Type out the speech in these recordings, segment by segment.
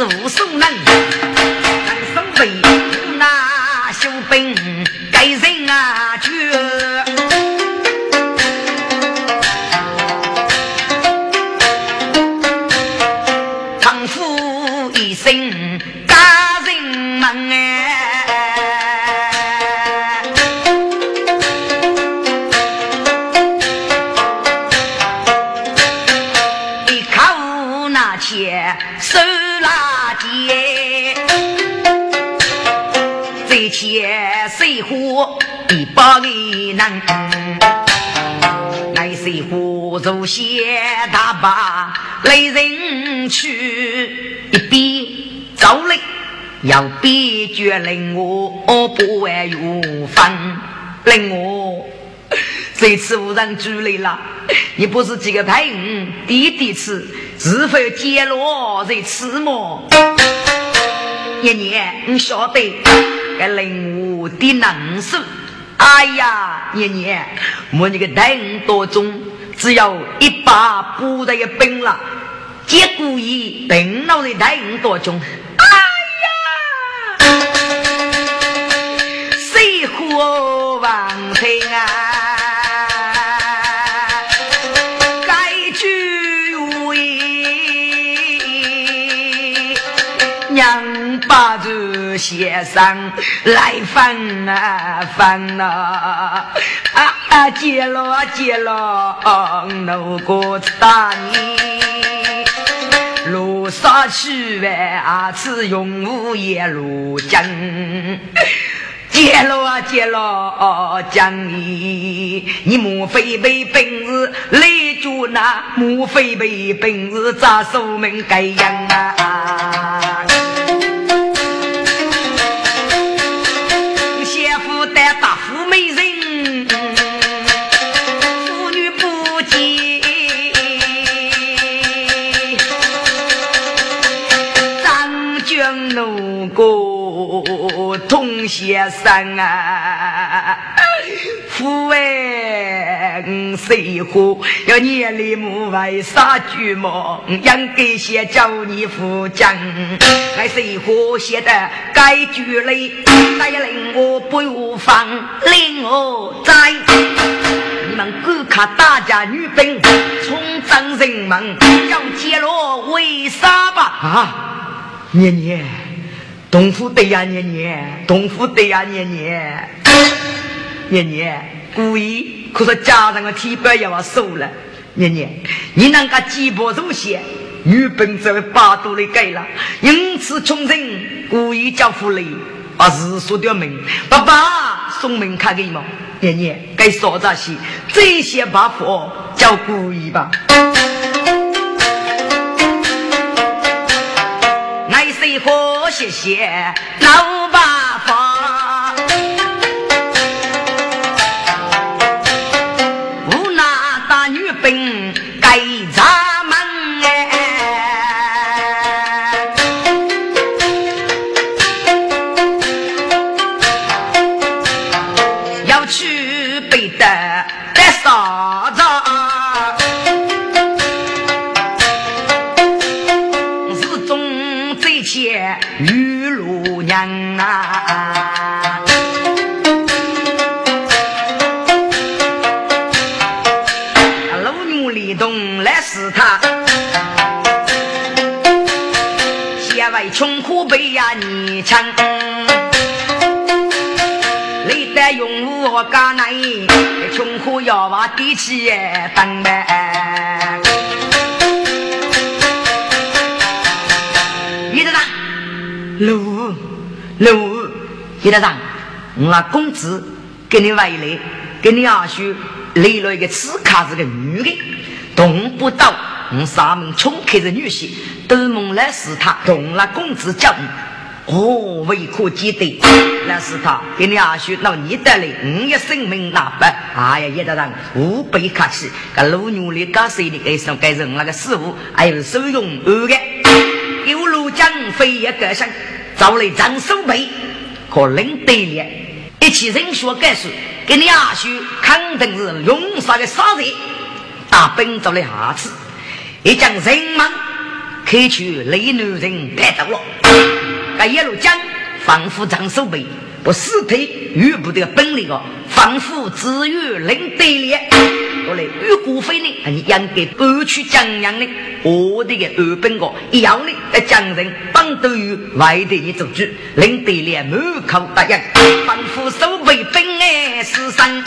事无所能，人生为那修兵该人火烛些大把来人去，一边走嘞，要边决令我不爱有分，令我这次无人主来了，你不是几个太五第一次，是否揭露这次么？爷爷，你晓得该令我的能手。哎呀，年年，我那个人多中，只要一把不得一兵了，结果一兵老的人多中。哎呀，谁火王平啊？先生来分啊分啊啊！接了接了，那个大你路上去外啊，是永无夜路经。接了接了，讲你你莫非没本事来捉那？莫非没本事咋守门该样啊？先生啊，父爱谁乎？要念里母为啥句么？应该先叫你父讲，还谁乎写的该句嘞？再令我不无放，令我在你们观看大家女兵冲战人们，要揭露为啥吧？啊，念念。东府对呀，年年，东府对呀，年年，年年，故意可是家人的体表要我收了，年年，你那个鸡婆祖先，女本这位八度的改了，因此穷人故意叫福利，把事说掉门，爸爸送门卡给你年年该说这些，这些把佛叫故意吧。好，谢谢老板露娘啊，老牛立冬来是他，县外穷苦悲呀你强，累得用我干来，穷苦要把地气等待。路路，李大长，我公子给你回来，给你阿叔来了一个此卡是个女的，动不到我上门冲开的女婿，都梦来是他动了公子叫你，哦，未可记得，那是他给你阿叔闹你得来，五一生命那不，哎呀，叶大长无比客气，个老牛里搞谁的该上该人那个师傅，还有收容二个。有路将飞也革新，找来张守备和领队列。一起人学干事，给你阿叔肯定是龙杀的杀贼，大兵找来下次，一将人们开去雷南人带走了，这一路讲仿佛张守备。不死腿遇不得本领哦，仿佛只有领队列。我来遇过飞呢，你应该搬去江阳的，我的个二本个一样的在江人帮都有外地的组织，领队列满口答应，仿佛守卫本哎是神。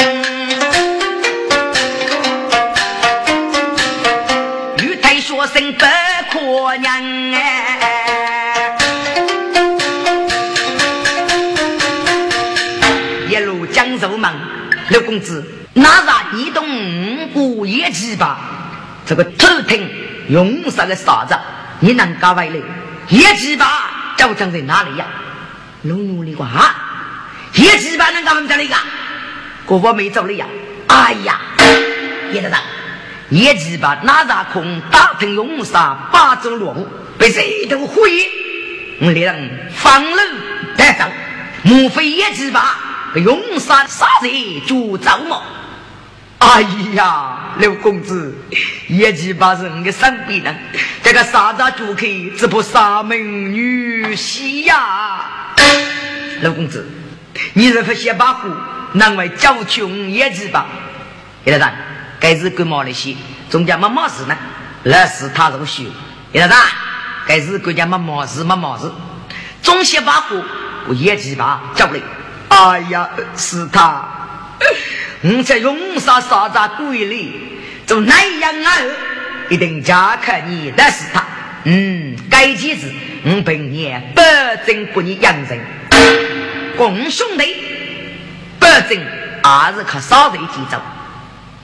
玉台学生不可娘哎。刘公子，哪吒你动五叶鸡吧？这个头疼用啥个啥子？你能搞回来？叶鸡吧，究竟在哪里呀？龙牛的话，叶鸡吧能搞回来个？哥哥没走了呀！哎呀，叶大人，叶鸡吧哪吒空打腾用啥八走路被谁都毁？我人放路带走，莫非叶鸡吧？用杀杀人就走嘛！哎呀，刘公子，一七八人的身边人，这个杀子就可以只怕杀门女婿呀！刘公子，你是不先把火，难为教穷一七八。叶大人，该是干嘛的些？中间没毛事呢？那是他入修。叶大人，该是国家没毛事没毛事，总先把火，我一七八叫不来。哎呀，是他！我在永沙沙在鬼里做南阳儿，一定加看你的是他。嗯，该妻子我本年保证不你养人，共兄弟保证还是靠少人几走。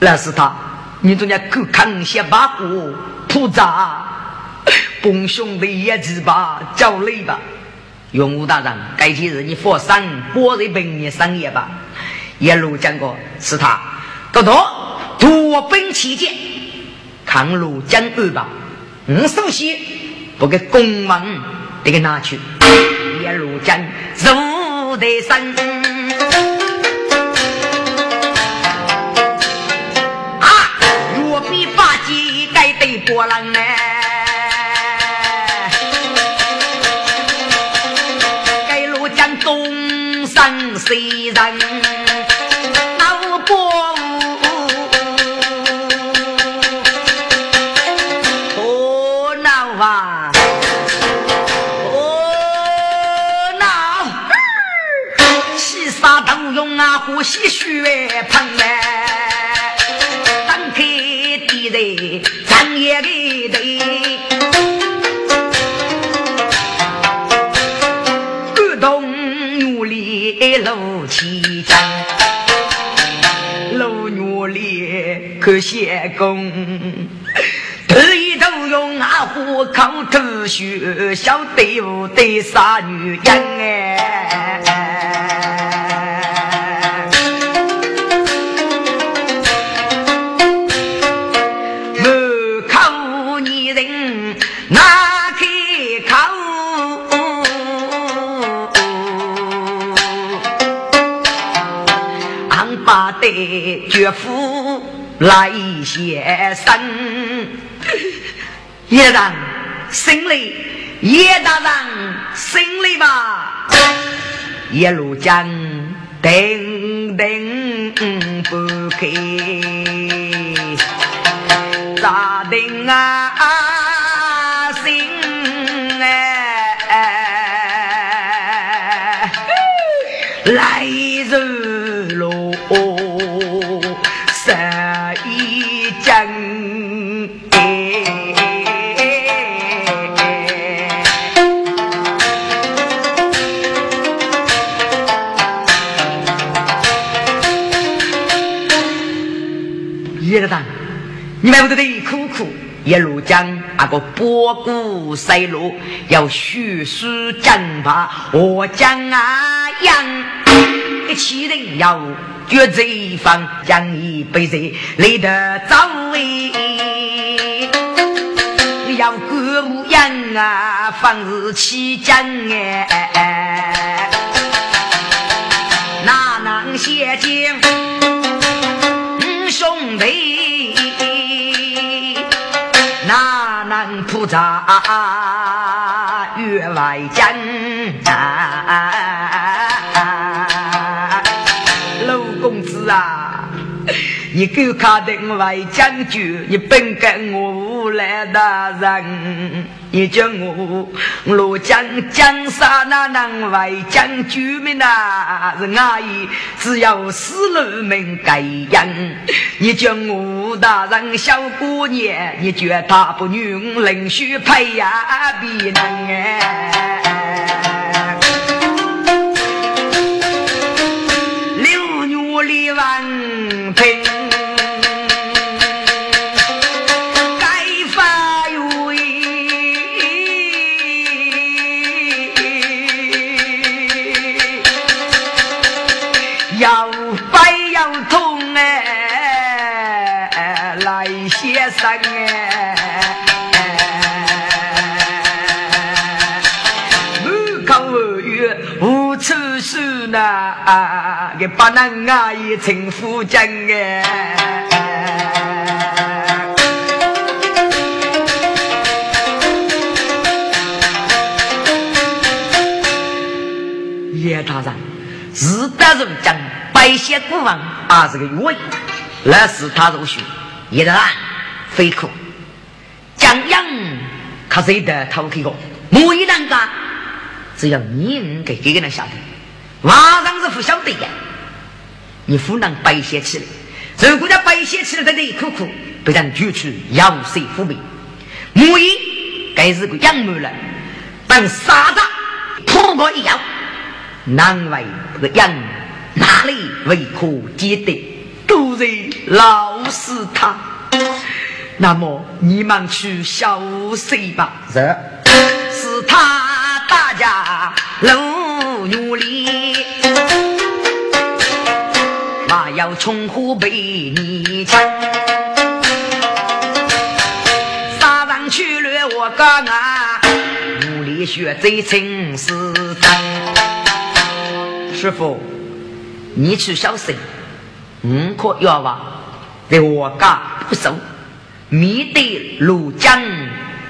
那是他，你中间够看些把火铺扎，共兄弟也只把叫累吧。永武大人，该几日你佛山果日本年商业吧？一路讲过是他，多多夺本起见，抗路讲二吧。我首先不给公文得给拿去，一路讲入得山。啊，若比八戒该对波浪呢？谁人闹过？起征，路女里可先攻，头一头用阿虎口吐血，小队伍的杀女人哎。岳父来先生，叶大人，心里叶大人心里吧，一路讲等等不开，咋定啊心哎，来你们不得苦苦一路讲那个波谷塞路，要虚实讲法，我讲啊样，一起人要绝贼方，讲一辈子累得早哎。要歌舞扬啊，方是起将哎，哪能写进扎员外将老公子啊！你够卡的外将军，你本跟我无赖大人，你叫我罗江江山哪能外将军们呐？是阿姨，只要死路门该样。你叫我大人小姑娘，你觉他不女人须配呀必能哎。六女里王平。啊，给把那阿姨称呼正哎！叶大人，是大人讲白血古王，啊是个原因，那是他入学。叶大人，非可江阳，可谁的偷开个？某一人家，只要你能给这个人晓得。马上是不晓得呀！你不能白写起来。如果要白写起来，在那一口口被人举出要谁负命？母一该是个养母了。等杀子破过一样，难为这个养哪里为可记得？都是老死他。那么你们去消谁吧？是，是他大家老努力。要从湖北你抢，杀上去了我哥啊！努力学最成是真。师傅，你去小心，五可要吧？在我家不收，面对庐江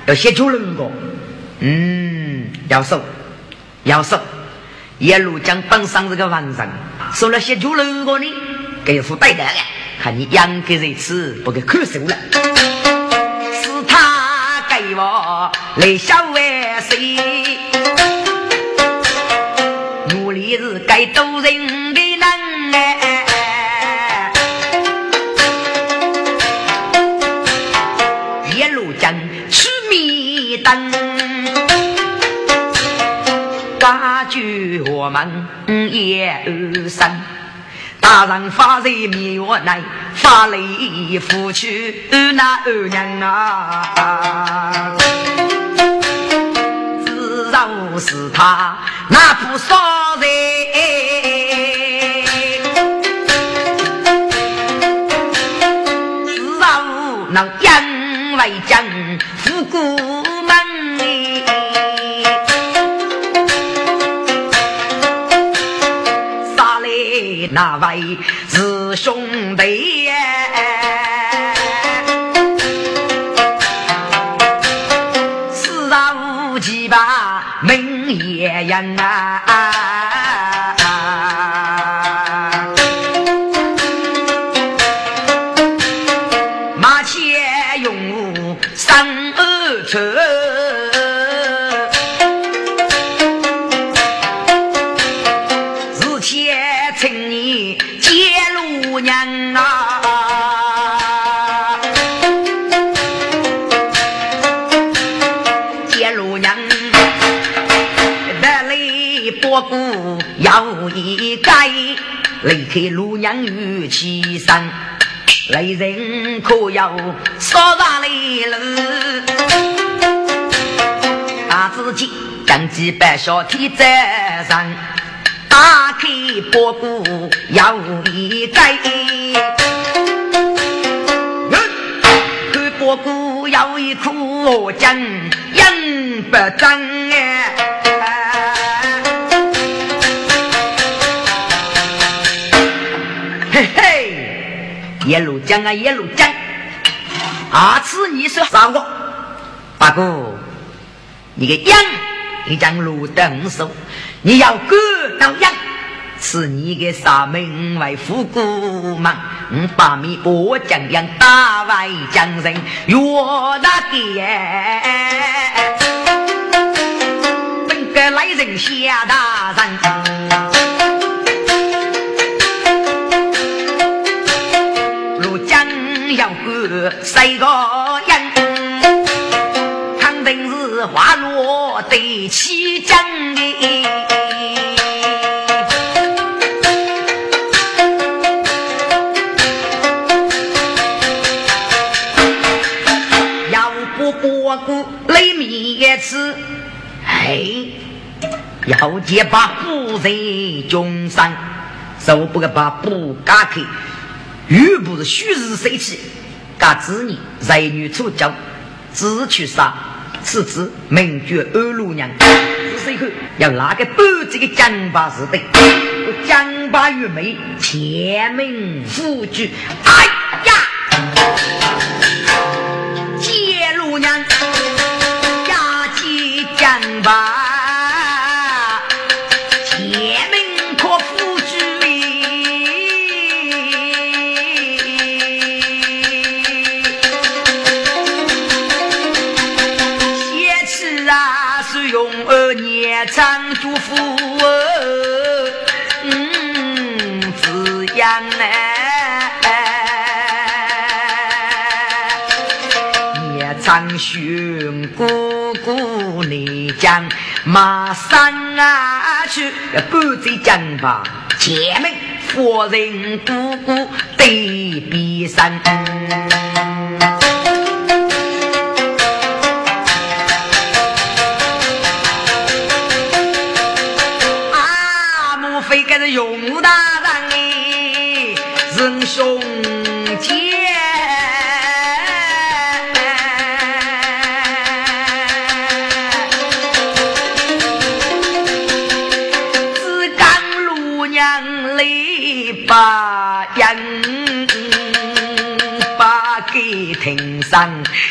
要先救人个。嗯，要收，要收。一路江本上这个完人，收了些救人个呢。给付带的，看你养个人吃，不给看守了。是他给我来小万岁，努力是该渡人的人哎。一路江取米灯，感觉我们也生。大人发财灭我难，发雷夫去那二娘啊！自饶是他那不少人，那位是兄弟离开鲁娘与其山，来人可要少上来了。他自己将几百小天在上，打开包裹要一盖。看包谷要一你苦我讲应不真哎，一路讲啊一路讲，啊次你说啥个？八哥，你个羊，你将路灯手，你要割到羊。是你个三门外虎姑嘛？我把你我将样打外将人，岳大爹，本个来人下大人，谁个人？肯定是花落对起将的。是，哎，要结把布在军上，手不个把布嘎开，又不是虚实谁气，嘎子女才女出脚，只去杀，此次名绝二路娘，是以后要拿个布这个江巴是的，江巴玉梅前门夫君，哎呀，接路娘。吧，长寻姑姑你讲。马上啊去，赶在江吧，前门夫人姑姑对比上。啊，莫非该是永大人哎，仁兄姐。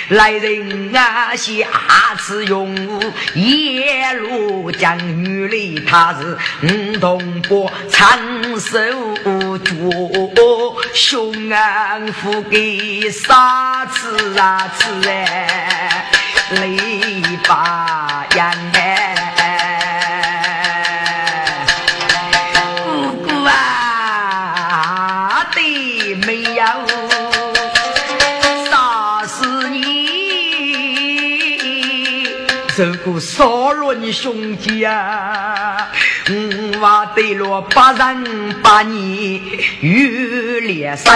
来人啊，下次用夜路将女里，他是五同伯长寿脚，凶安福给杀吃啊子哎，雷把人少伦兄弟啊，我对了八人八年有连生，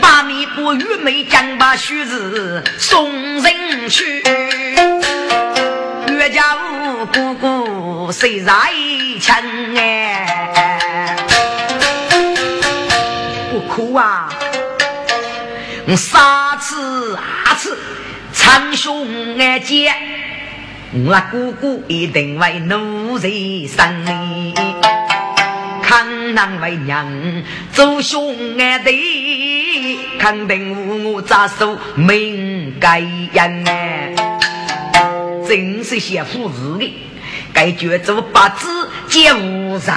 八米不玉梅将把须子送人去，岳家五姑姑谁在？亲哎，不哭啊！三次二次，长兄哎姐，我姑姑一定为奴才生哩，看难为娘做兄哎的，肯定我扎手命该人哎，真是些父子的，该绝做八字。皆无在，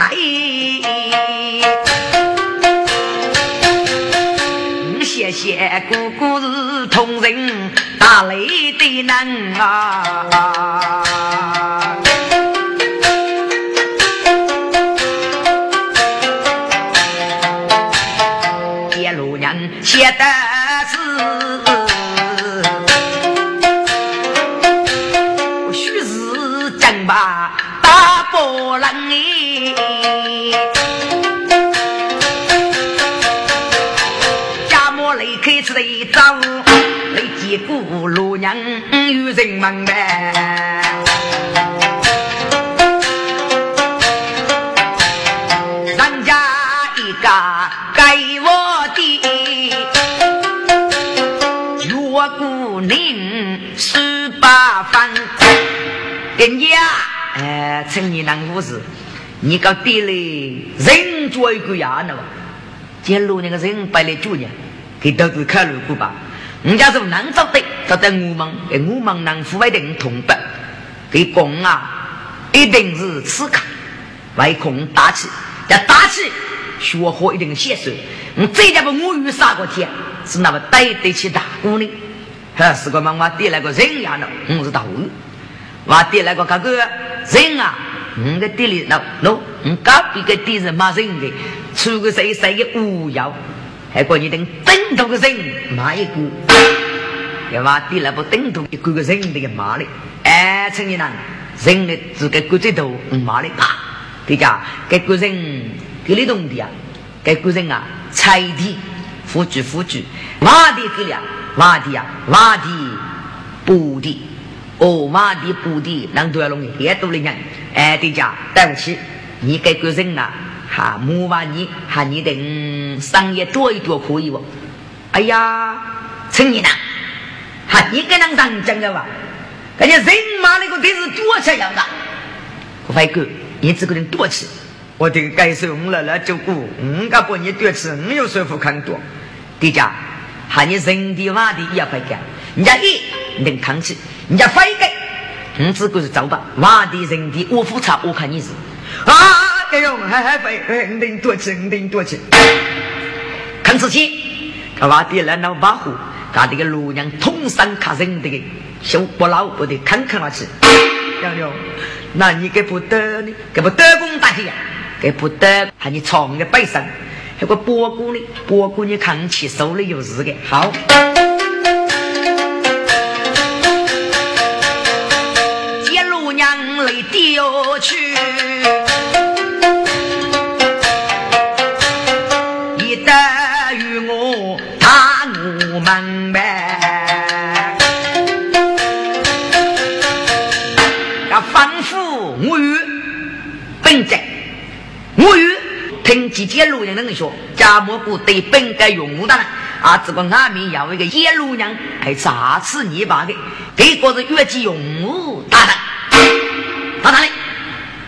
谢谢姑姑是同人，打雷的难啊！姑娘有人问呗。咱家一的娘十八方。人家你能无事你搞地里人做一个伢呢，见这路那个人摆来酒呢给大家看了一吧。人家是南方的，他在我们，我们南府外的同伴，给公啊，一定是刺客，唯恐大气，要大气。学好一定的写水，你这家把母语杀过天，是那么对得起大姑呢？哈，是个妈妈爹那个人样的，我是大户。我爹那个哥哥人啊，我的爹里那喏，我隔壁个爹是骂人的，出个谁谁的无药，还管你等等头个人骂一个，要把爹那不等头一个个人的骂的，哎，陈年人，人的只给骨子头骂的，啪，对家给个人。给你懂的啊，给个人啊，菜地、富居、富居，挖地给了，挖地啊，挖地补地，哦，挖地补地，人都要弄也多的人，哎，对家，对不起，你给个人啊，哈，木挖你，哈，你等商业多一多可以不？哎呀，陈年呐，哈，你跟人上讲的吧？感觉人马那个都是多钱样的，外哥，你这个人多吃。我得该受我姥姥照顾，我敢把你多吃，我有说服看多。爹家，喊你人的话的也会干，人家一能扛起，人家非干，我只顾是走吧。话的人的我复查，我看你是啊，哎呦，还还会，你得多吃，你得多吃。看仔细，他话的来闹把火，他这个路娘通山卡人的，小不老不得看看那去。杨柳，那你给不得呢？给不得公大姐。给不得，喊你床的背上，那个波姑呢？波姑你看起手里有事的，好。接路娘来丢去，我与听几件路人能说，贾蘑菇对本该用的啊，这个外面要一个野路人，还炸死你爸的，这个是越级用武大的，打他的，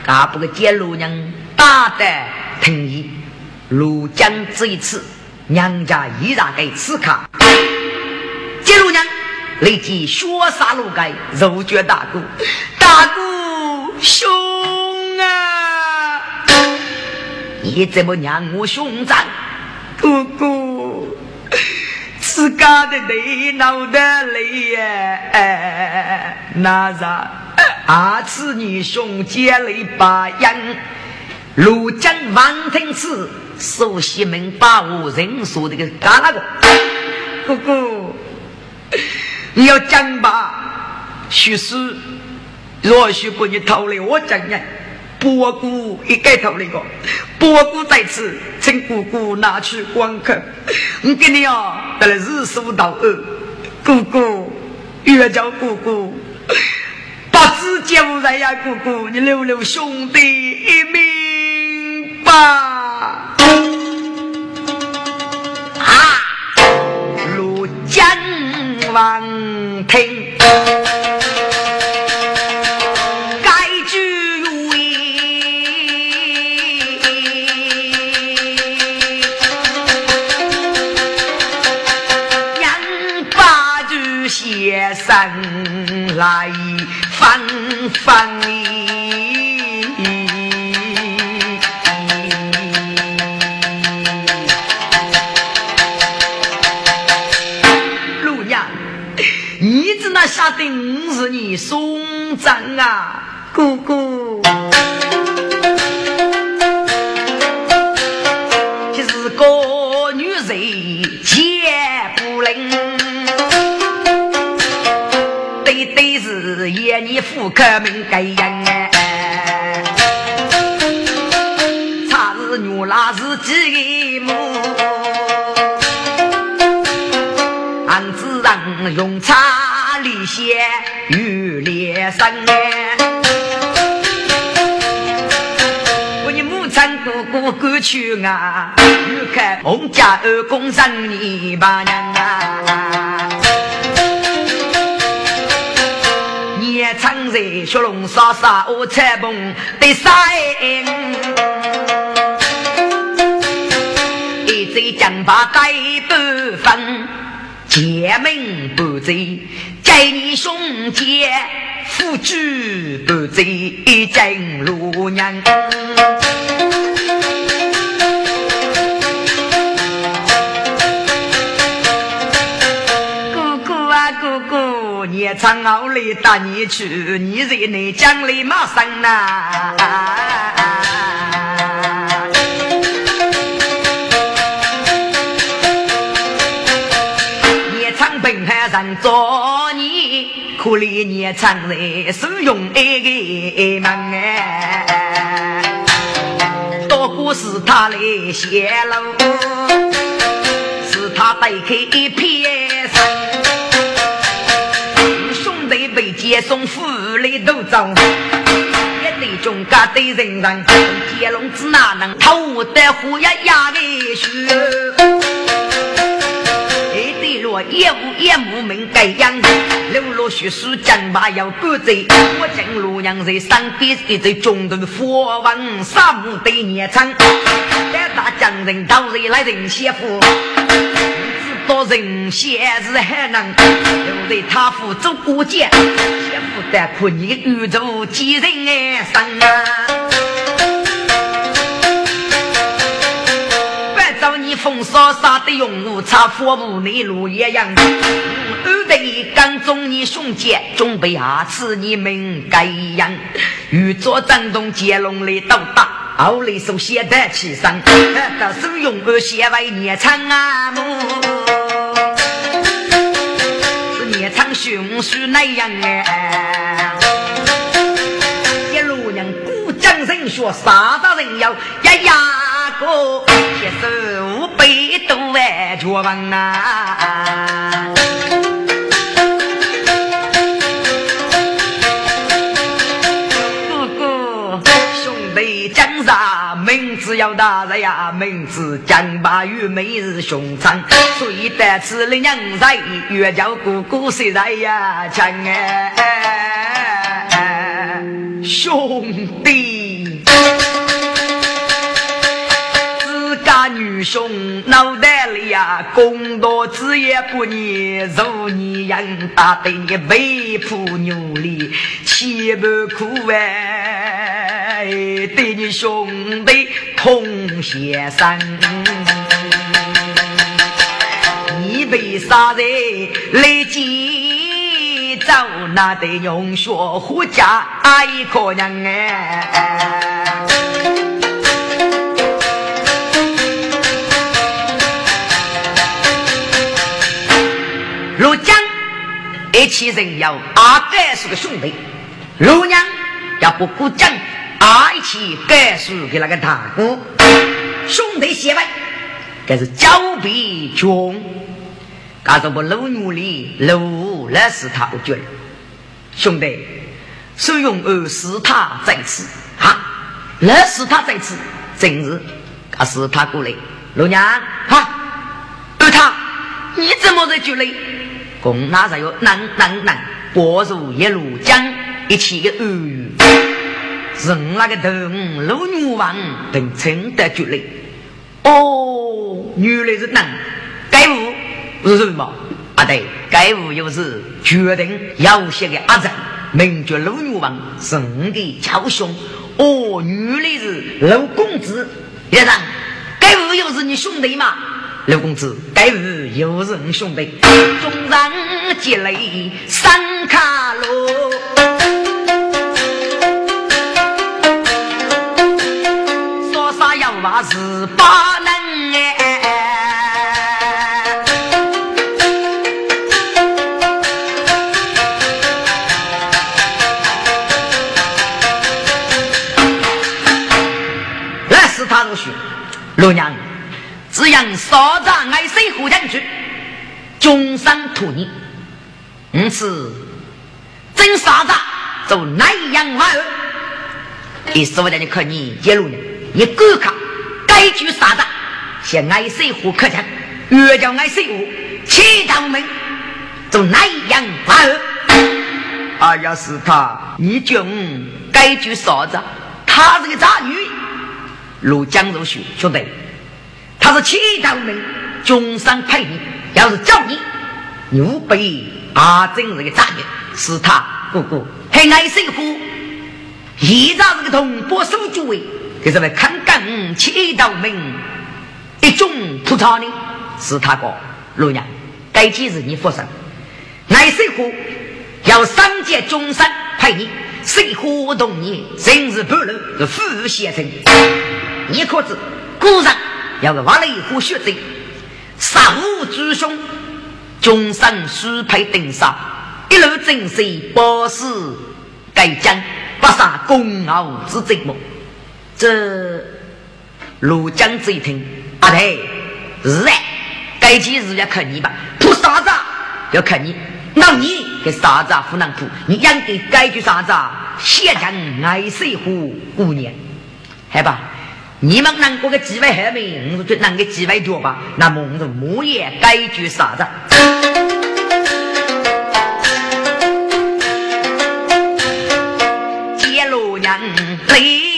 噶不个野路人打得同意，庐江这一次，娘家依然给此刻，野路人立即血杀路该，肉绝大姑，大姑兄。你怎么让我兄长？哥哥，自家的泪闹的泪呀！那啥，二次你兄姐泪把样，庐江王庭次，熟悉门把我人说这个干那个？哥哥，你要讲吧，许是若许不你逃离我讲呀。伯姑一盖头那个，伯姑在此，请姑姑拿去观看。我给你啊，得了日数到二，姑姑越叫姑姑，不知救人呀，姑姑你留留兄弟一命吧。啊，如江王庭。纷纷，陆娘，你怎那下定是你兄长啊，姑姑？夜你妇客命该人哎，查是女拉是继母，俺子让用茶里些玉连生哎，我你母亲哥哥过去啊，又看洪家二公生你把娘啊，夜长在雪龙沙沙我彩蓬的山，一醉将把盖不分，结命不醉，在你胸前。夫君不在金路娘，哥，你唱好里带你去，你在内江里马上呐。人做你，可怜你常在使用爱个门哎，多过是他来泄露，是他打开一片山，接送府里都走，一对中家对人人，接龙子哪能偷得虎呀呀的血？若夜无夜无门盖样，流落血书将把要赶走。我见洛阳在山边一在中途佛王沙漠对年长，带大将人到日来人先夫，知道人先是海南，又在他府做过节，先夫在苦你宇宙几人哎生啊。风沙沙的勇武，插火舞内路一样。二代刚中你兄姐，准备下次你们该样。欲做战东接龙来斗打，后来手写的起上，到手用个写为年长啊木，是年长雄狮那样哎。一路人古江人说，啥大人要呀呀。哥，接受百多万绝望啊！弟江上名字要大人呀，名字江八与每日凶残，所以得此的娘在，月叫哥哥谁在呀？强哎，兄弟。自家女兄脑袋里呀，公道职业不念，如你养大的你背负牛力，岂不苦哎？对你兄弟同先生，你被杀人来见走，那得用血回家一可娘哎。如今一起人要阿哥是个兄弟，如娘要不顾将，阿一起该是给那个大哥。兄弟结拜，该是交臂穷，干什么老努力老那是他不觉兄弟，使用二是他在此。哈，那是他在此，正是。他是他过来，老娘。哈，二他你怎么在觉嘞？共那才有能能能，过如一路江，一起的恶语，人那个头老女王等称得绝类。哦，原来是能，该物是什么？啊对，该物又是决定要写的阿珍，名叫老女王，神的超凶。哦，原来是老公子，先生，该物又是你兄弟吗？刘公子，该日有人兄弟，众人皆泪三卡路，啥要话是不能哎，来是他入学，罗娘。只让少长爱谁互相去，终身托你。因此，真傻子做南阳娃儿，一说的你看你一路呢，你观看该举啥子？向爱水湖客讲，越叫爱水湖，七道门，从南阳发二。哎呀，是他，你叫我该举啥子？他是个渣女。如江如雪兄弟，他是七道门，中山派你，要是叫你，你无比阿真是个渣女，是他哥哥，还爱水湖，一早是个同波守主位，给这位看岗七道门。一种土草呢，是他个陆娘，该几日你发生？爱水湖要三界中山派你，水湖动你，今日半路是富先生。你可知古人要是挖了一壶血水，杀无诸兄，中山书派登杀，一路征水报死，该将不杀公傲之贼么？这陆江这一听。阿对，是哎，该几日要看你吧，扑啥子要看你，那你给啥子不能扑？你应该该句啥子？先将爱水湖姑娘，好吧？你们能过个几位还没？我就能个几位脚吧？那么我木也该句啥子？接路娘雷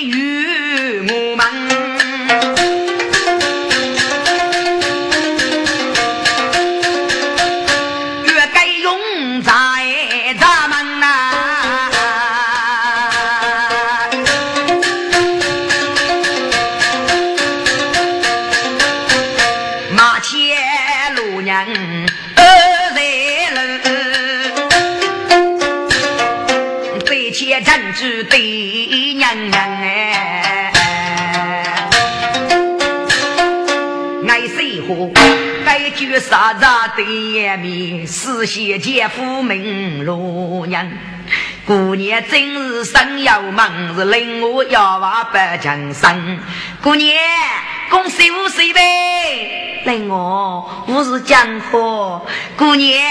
该句啥子对眼面？是谢姐夫名罗娘，姑娘真是生要忙，是令我要娃百江山。姑娘恭喜五岁呗，令我五是江河。姑娘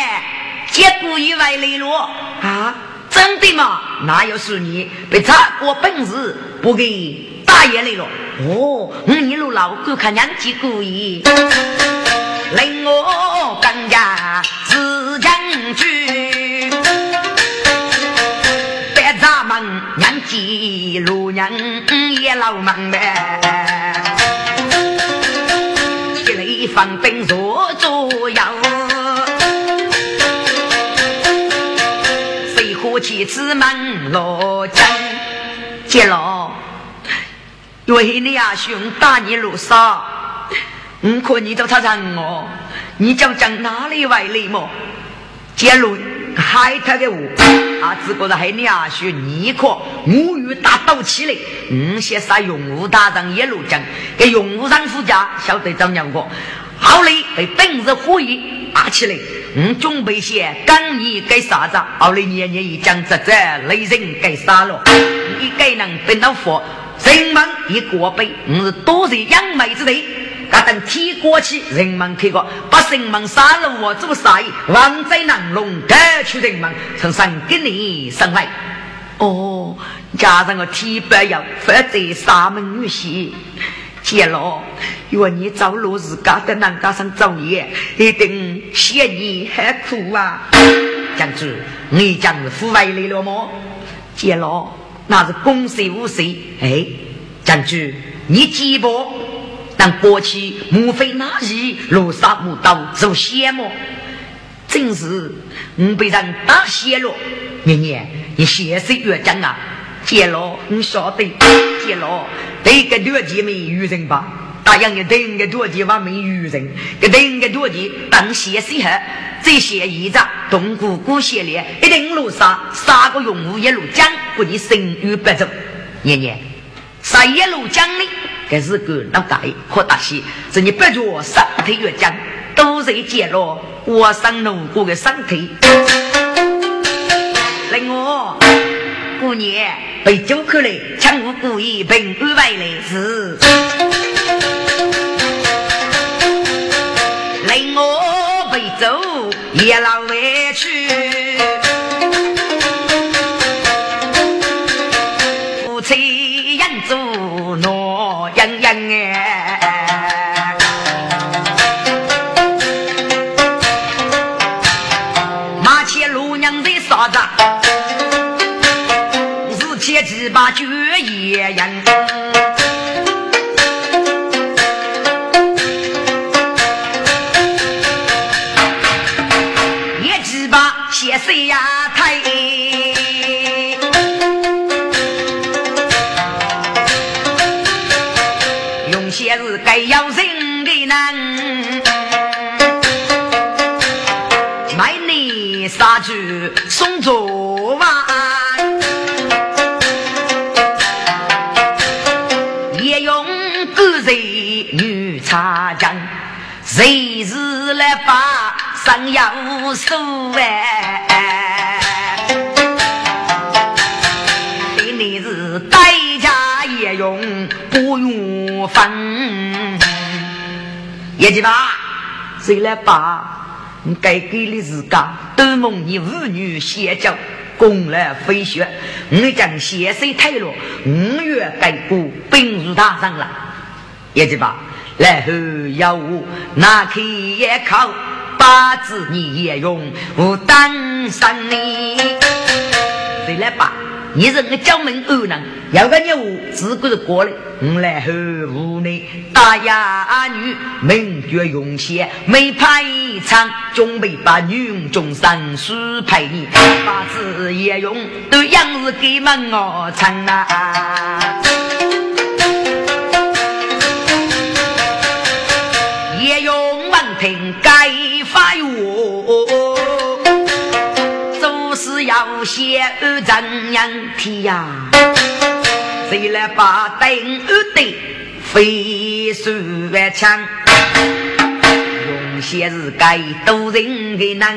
结果以外磊落啊。真的吗？哪有是你被查过本事，不给大爷来了。哦，我一路老狗看娘几故意，令我更加自强去。别咱们娘几路娘也老忙呗，一雷放兵坐左右。妻子们落江，接了，因为你阿兄打你路上，我可你都他让我，你就讲哪里来的么？接了，海他的我，啊，只不过是你阿兄，你可母与打斗起来，嗯，先杀永武大人一路江，给永武上夫家晓得怎样过，后来被本日火焰打起来。我准备些刚你给啥子？后来年年一讲这这雷人给杀了，你给人分到佛，人们一过杯，我是多谢杨梅之地。噶等天过去，人们看过，把人们杀了我做啥意？王在南龙带去人们从山给你上来。哦，加上个天不要，否则沙门女婿。接了，因为你走路自家在南家上走业，一定嫌你很苦啊！将军，你将是腐败来了吗？接了，那是公事无事。哎，将军，你记不？但过去莫非那日落沙木刀做邪魔？真是我被人打血了。年年，你血色越讲啊！接了，你晓得？接了。对个多姐没愚人吧？大洋的对个多姐话没愚人，个对个多姐当先生后，这些衣裳东姑姑系列一定路上三个用户一路讲，不你生于不走。年年杀一路讲的，这是个老大爷和大喜，是你不着身体越讲，都是接了我上路过的身体。另外。过年被酒客来抢我故意平安回来时，令我被走也老委屈。把绝也人，一几把血色呀太，用些是该要人的难。杀猪送昨把上要数哎？对你是代价也用不用分，业绩吧，谁来把？该给的自家，都蒙你妇女邪教，攻来飞雪。我将血水退落，五月该过，兵入大上了。也记吧，然后要我拿开也靠八字，你也用我当上你，谁来吧？你是个江门二郎，有个业务自个是过来，我来后屋内大哑女，名绝用血，没派场，准备把女中三书陪你，八字也用都样子给门我唱啊，要写怎样题呀？谁来把灯二对飞手枪？用些是该多人的难。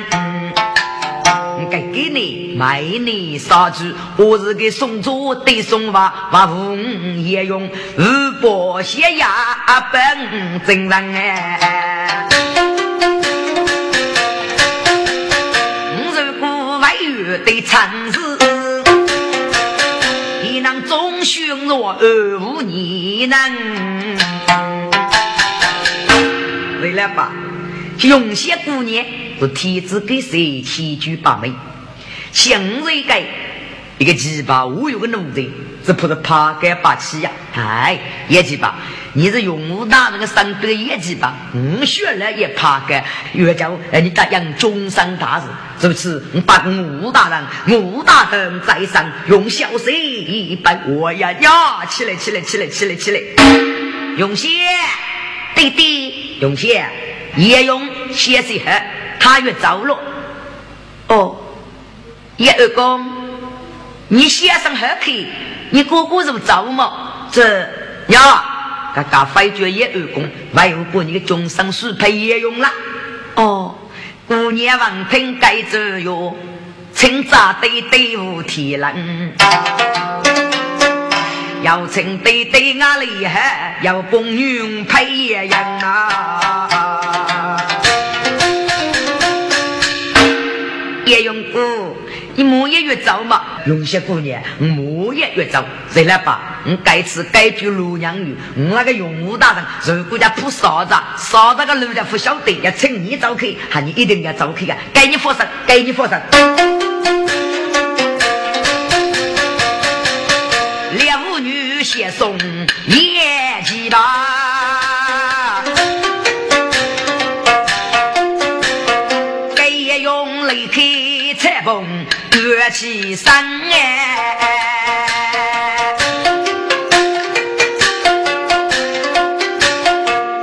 该给你卖你杀猪，我是给送猪的送娃娃红也用二伯写呀本真人哎。对城市，你能忠训我二五你能？为了吧，永些姑娘是天子给谁七举八妹，相瑞给一个鸡巴我有个奴才，只怕是怕该霸气呀！哎，业绩吧。你是用武大人的三德业绩吧？我学了也怕个，越叫哎你答应终身大事，如此我把武大人武大人在上，用小手一摆，我呀呀起来起来起来起来起来，用血弟弟用血也用先水喝，他越着了。哦，叶二公，你先生何客？你哥哥是不着吗？这呀。嘎嘎飞绝也二公，为何把你的终身书配也用了？哦，姑娘王听该走哟，请扎对队伍天人，要请对对俺厉害，要公女配也人啊，也用过。你木也越早嘛，用些姑娘，我也越走，谁来把？我该吃该住罗娘女，我那个用武大人，如果家铺嫂子，嫂子个路家不晓得，要请你走去，喊你一定要走去啊！给你发生，给你发生。两妇女携送夜鸡吧，乐起声哎，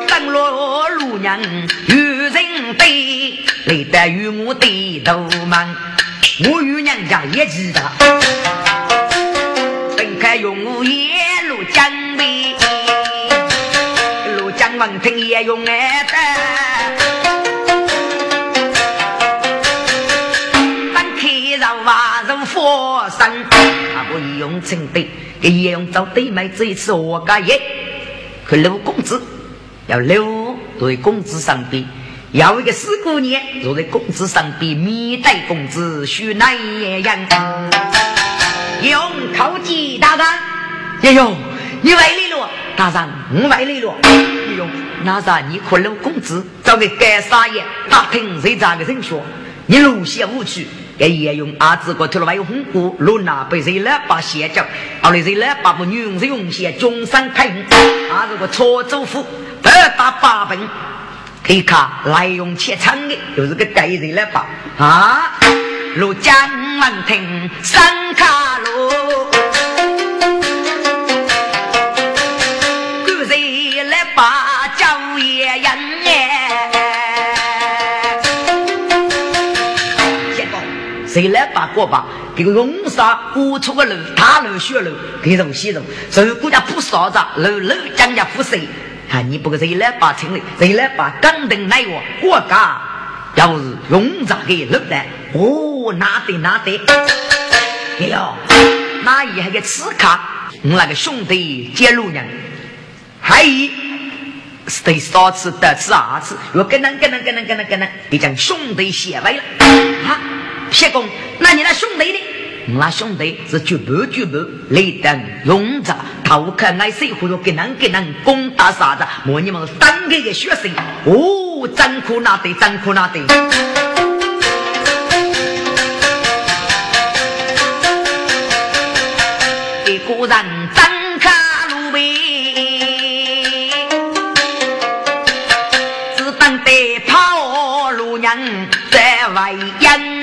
登罗路人有人对，累得与我对头忙，我与娘家也记得，分开用我一路江北，路江文听也用爱的。不用成对，给叶用找对妹这一次我家业，可刘公子要刘对公子上边，要一个四姑娘坐在公子上边，面对公子须难言。用口技大人，叶用你外来了，大人我外来了。叶用那啥，你可刘公子找个干啥爷打听谁家的人说，你路线无趣。给也用阿子个头了，还有红果，罗那被谁来把鞋脚？后来谁来把我女人用鞋中山开恩？阿子个错州府二打八本，一看来用切长的，就是个该人来把啊！罗江门庭三卡路，谁来把过把？这个龙沙过出个路，大路血路，给种西种，如果家不少着，路路将家不谁？啊，你不个谁来把城里？谁来把钢灯来我国家？要是用着给路来，哦，拿得拿得。哎呦，那一还个刺卡，我那个兄弟接路人，还一是对少次得次二次，我跟能跟能跟能跟能跟能，你将兄弟写完了，啊。谢公，那你那兄弟呢？那兄弟是绝不绝不雷等勇者，头壳爱水或者给人给人攻打啥子？莫你们三个个学生哦，真苦那得，真苦那得。一个人真卡路呗，只等得跑路人在外迎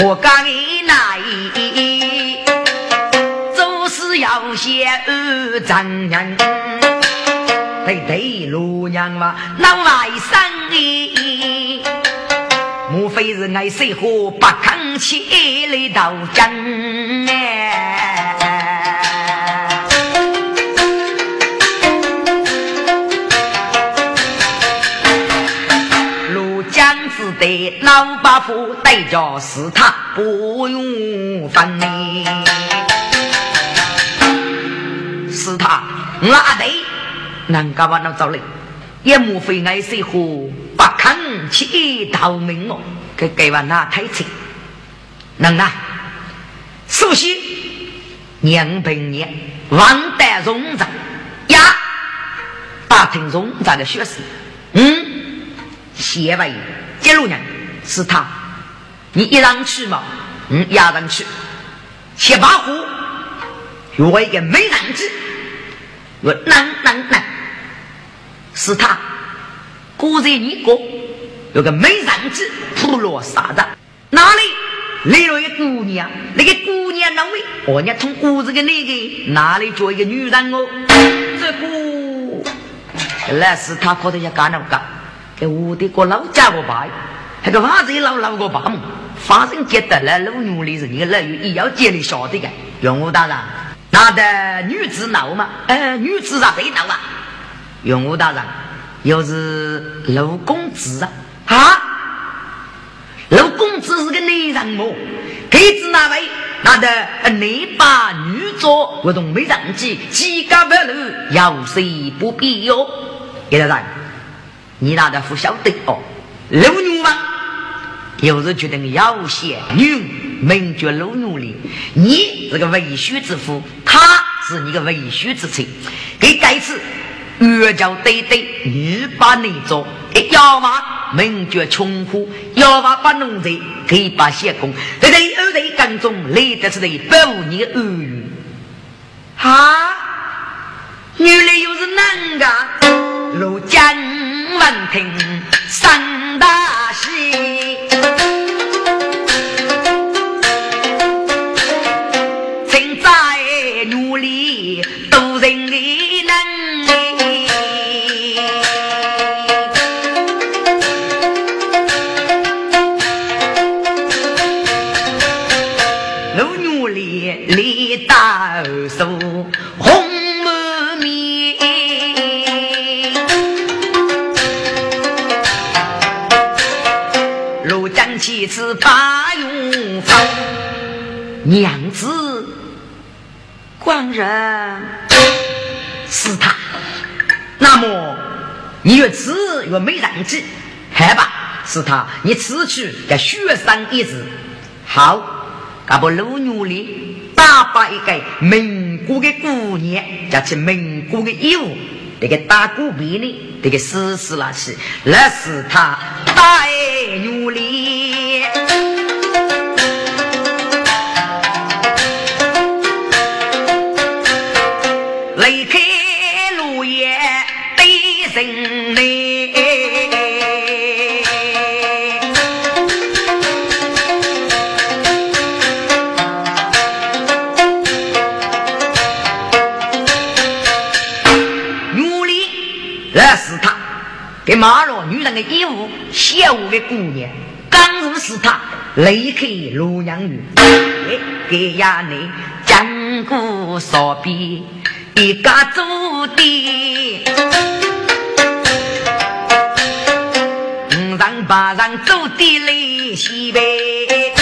我讲你来，做事要先二丈人，对对路娘嘛，那外甥哎，莫非是爱水火不吭气来斗争哎？对老伯父对着是他不用分呢，是他那对能干嘛能找嘞？也莫非爱水火不肯起逃命哦？给给完那太清，能啊？首先，娘平年王代荣长呀，打听荣长的学识，嗯，谢位。接路人是他，你一上去嘛，嗯，压上去，七八户，我一个没人子，我能能能，是他，果然你过，有个没人子普罗啥的，哪里来了一个姑娘？那个姑娘哪位？我娘从屋子的那个哪里做一个女人哦？这个那是他可能要干那个。给我的个老家伙吧，那个娃子也老老个爸嘛，反正觉得了老努力是你个老有也要接的晓得的。永武大人，那的女子闹嘛？呃，女子咋谁闹啊？永武大人，又是陆公子啊？啊？陆公子是个男人哦，给子那位？那的男把女做，我都没上去，几个不路，有谁不必哟？给大人。你那的不晓得哦，老牛吗，有人觉得要些女名叫老牛的。你是个为婿之夫，他是你个为婿之妻，给该次越叫对对，你把你做，要么名叫穷苦，要么把农贼给把谢公，对对二对当中累的是对保护你的儿女。哈，原来又是男的，陆江。闻听三大喜，正在努力度人的能。努努力力大手。子把用方，娘子官人是他。那么你越吃越没人气，好吧？是他，你此去要学上一字。好，那不老女哩，打败一个民国的姑娘，加起民国的衣物，这个打鼓皮呢，这个死死拉起，那是他大爱努力。离开那是他给马罗女人的衣物，小的姑娘，刚入是他，离开洛阳女，给呀你江湖少比一家祖的，五人八人走的来西北，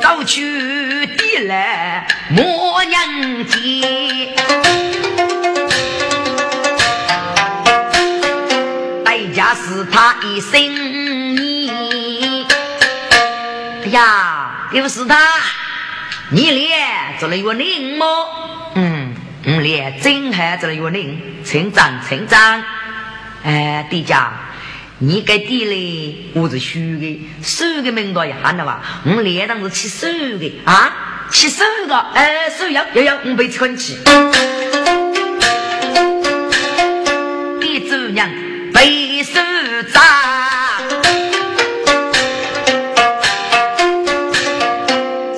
走去的来莫娘街。是他一生你，哎呀，又是他，你连做了月龄么？嗯，我连真还做了月龄，成长成长。哎，弟家，你给地嘞，我是输的，输的名多也喊的吧？我连当是七十个啊，七十个，哎，输要要要，我被存起。地主娘。背手扎，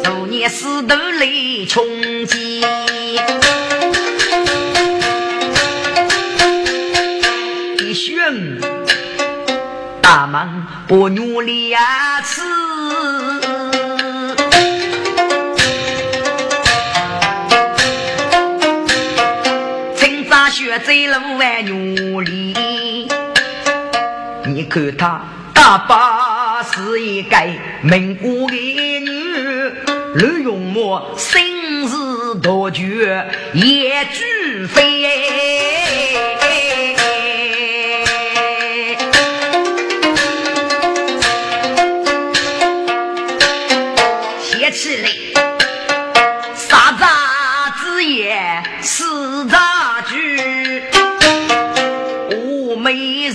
昨年石头来冲击，一选大忙不努力呀，吃。学走路还努力。你看他大把是一个民国的女，刘永墨生日多绝也俱飞，写起来啥子也是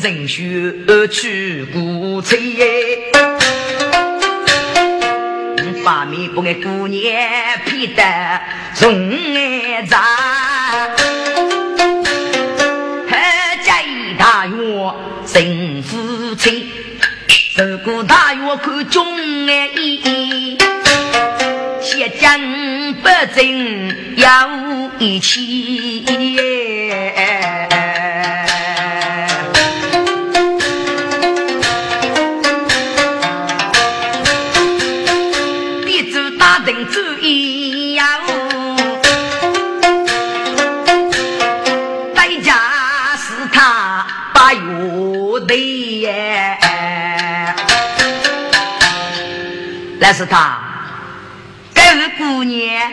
人学去古菜，把面不爱姑娘配得重爱茶，还家大院成夫妻，走过大院看中爱意，写江不正要一起。对耶，那是他，这位姑娘，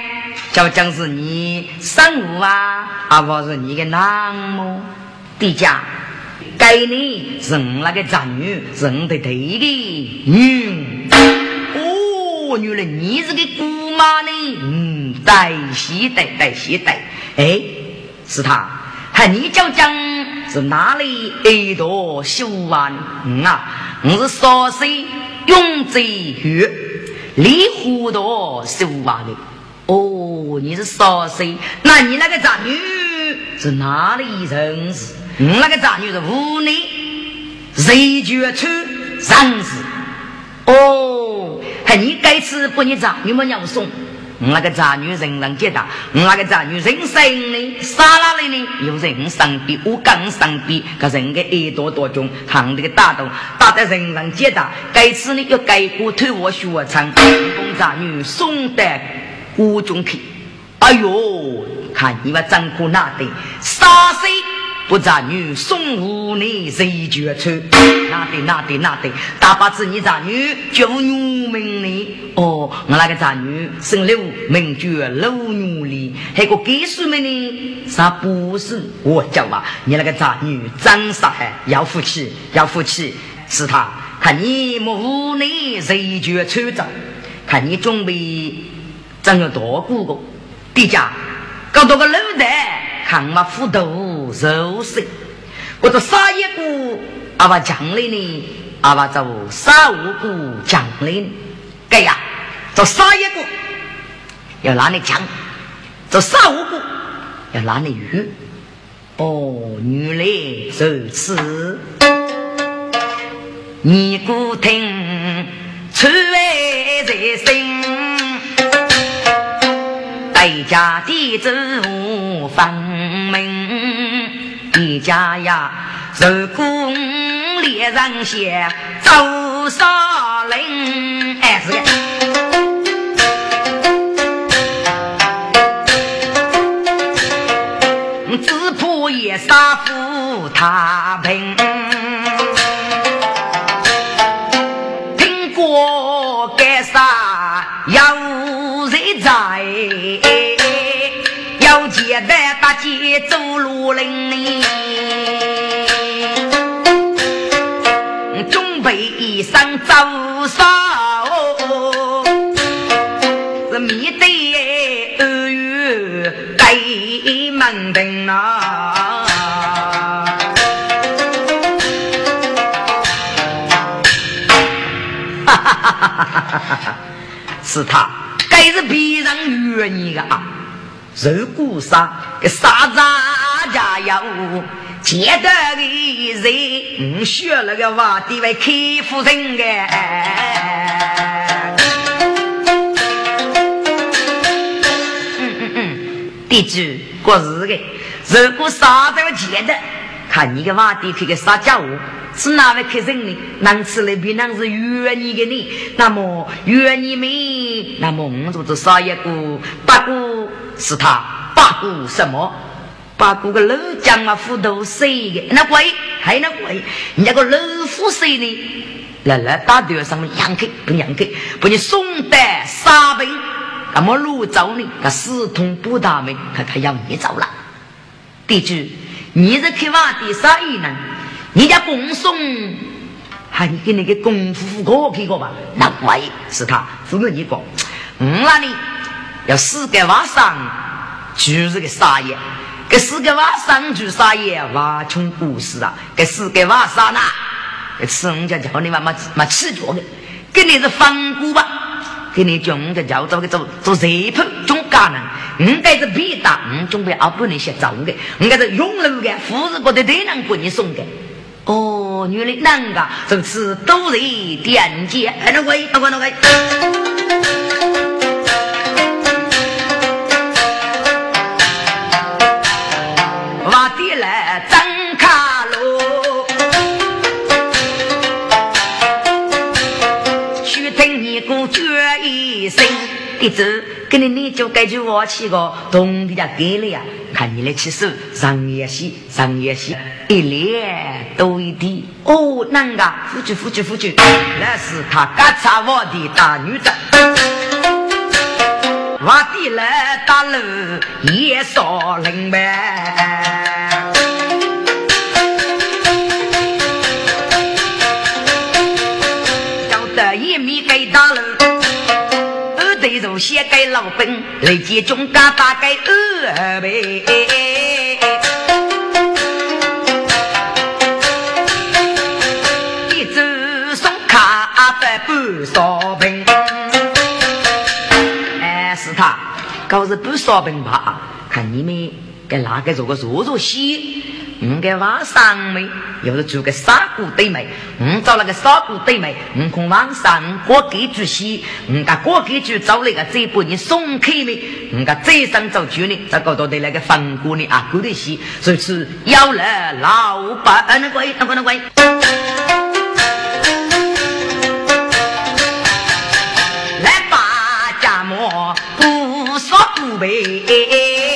就将是你生物啊，而不是你的男么？地家，该你是那个长女，是的对的女。哦，原来你是个姑妈呢。嗯，对，是的，对，是的。哎，是他，喊你讲讲是哪里一朵秀啊？嗯啊，我是少岁永贞月。离糊涂是无话的哦，你是少岁，那你那个长女是哪里人士？你那个长女是湖内谁决出人士？哦，还你该吃不？你长女么娘送？那个长女人人接大，那个长女人生呢？啥哪里呢？有人生病，我刚生病，可人个耳朵多重，行这个大洞，打得人人接大。该次呢要改过头我学唱，公长女送得锅中去。哎呦，看你们张苦那的，杀谁？不长女送五年谁绝出？那对那对那对，大把子你长女就女命呢？哦，我那个长女生六名绝六女哩，还个给书们呢？啥不是我叫吧？你那个长女真杀害，要福气要福气，是他看你五年谁绝出着？看你准备真有多过个。地家搞多个老袋，看嘛斧头肉身，我这杀一股阿爸将来呢，阿爸就杀五股将来，该呀，这杀一股要拿你枪，这杀五股要拿你鱼。哦，原来如此，你孤听，出外在心，代家的祖分明，一家呀，如果猎人先走杀林，哎是的。也杀富他平，听过该杀有人在，要接待大姐走路林，准备一身走少，是面对二月对门庭啊。是他，该是别人约你的啊！如果杀给杀子加油，见得的人，学那个话，地位开夫人的。嗯嗯嗯，地主过日的，如果杀这个见得，看你个话地可以杀家伙。是哪位客人呢？能吃来比能是约你的呢？那么约你们，那么我就是少一个八姑是他八姑什么？八姑个老将嘛，斧头谁的？那鬼还那鬼？那个老虎谁呢？来来打头上面养开不养开？把你送得沙兵，那么路走呢？他四通不大门，他他要你走了。地主，你是开挖的啥意呢？你家公送，还你给那个功夫哥给过吧？那怪是他，是我你讲，嗯，那里要四个晚上就是个啥爷，给四个娃上就啥爷，娃穷故事啊！给四个晚上呐，吃人家叫你妈妈妈吃脚的，给你是反骨吧？给你叫人家叫做个做做热铺中干人，应该是别打，嗯，准备啊不能写走的，应该是永路的，富士国的对人给你送的。哦，原来那个这次都是点解？那个，那个，那个。去听你姑叫一声，弟子跟你你就该去我去个，东的家给了呀。看你来起手，上也细，上也细，一脸多一点。哦，那个，夫君，夫君，夫君，那是他刚才我的大女子。我的来大路也少灵呗，如写给老本，累计总价大概二百。一支送卡百半烧饼，哎，是他，搞是半烧饼吧？看你们给哪个做个做做戏？我给晚上没，又是做个杀骨对没？我找那个杀骨对没？我看晚上过几句戏，我家过几句找那个这把你松开没？我家这上走剧呢，这搞到的那个风骨呢啊，过的戏，所以是要了老板那个那个那个，来把家莫不说不背。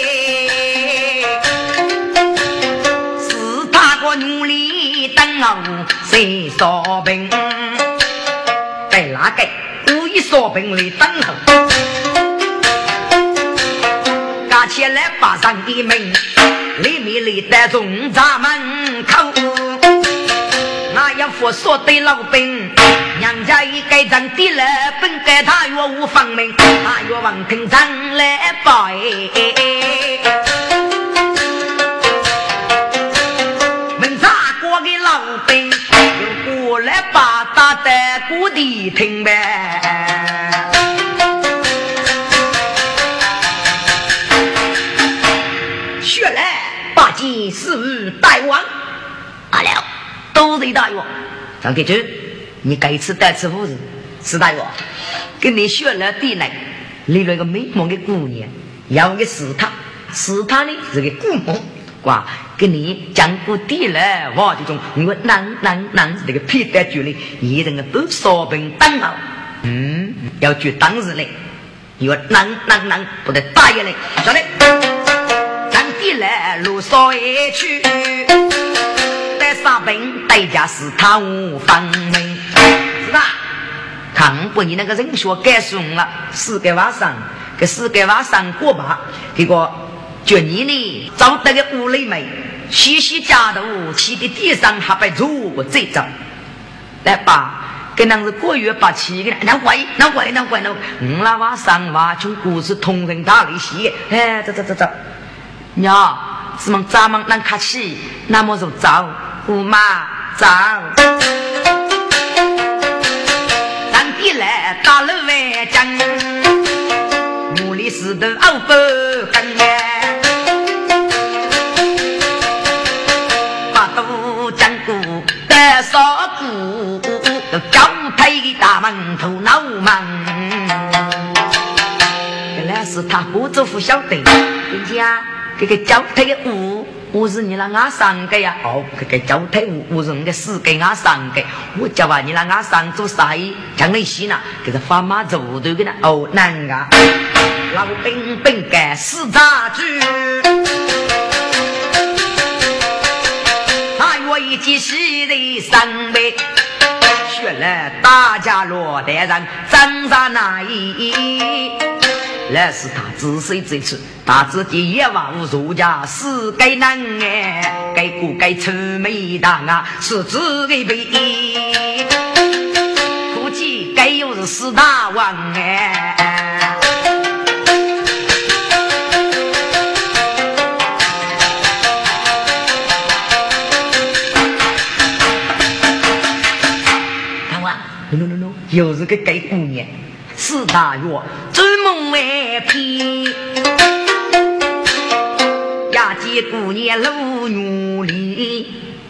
谁烧饼？在哪个故意烧饼里等候？加起来八上的门，里面里的中闸门口。那要佛说对老兵，娘家一该长地了，本该他岳无方明，他岳王平常来拜。来把大的故地听呗。血来八戒是大王，阿了，都是大王。张铁军，你该吃带吃夫子，是大王。跟你学来地来，立了一个美梦的姑娘，要个死他，死他呢是个姑梦，哇！给你讲过地来，哇！这种因为男男男这个皮带距离，一人个都烧饼等好，嗯，要举当时嘞，因为男男男不得打一嘞，晓得。一来路上一去，带杀兵代价是他无方明，是吧？看不你那个人学改送了，四个晚上，给四个晚上过吧。结果就你呢，找得个屋里面，细细家头，气的地上还被如过这张。来吧，跟那是过月八七个，那怪那怪那怪那，我那晚上话从故事同人打里写，哎，走走走走。娘，是么咱们能客气，那么就走，姑妈走。咱爹来打了外将，木里石头熬不干股，交配大馒头脑忙。原来是他不做副小队，人家。这个交配的屋，我是你那俺三个呀。哦，这个交配物，我是你个死给俺三个。我叫啊，你那俺三做啥？讲那些呢？给他发马走头的呢。哦，难啊！老兵兵干死杂剧，他我一起喜的上辈，原来大家落得上张上那一。那是他自谁之处，他自己也无如家是该难哎，该不该愁眉大啊？是自己背，估计该又是四大王哎。又是个该姑娘。四大月，追梦万片，呀，见姑娘露女脸，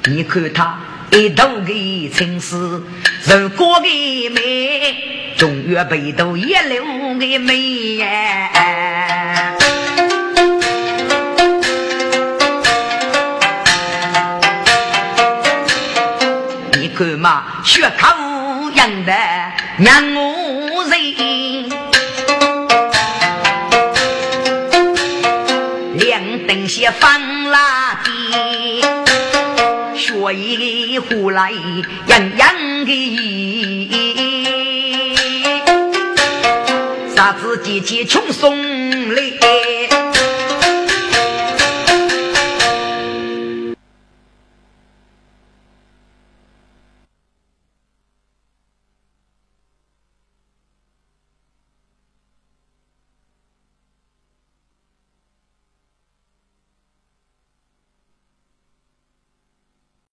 你看她一头的青丝，如果的美，中月背头一流的美呀。你看嘛，血口样的娘我。人两灯些放垃圾，学一胡来洋洋的，啥子姐姐穷送来，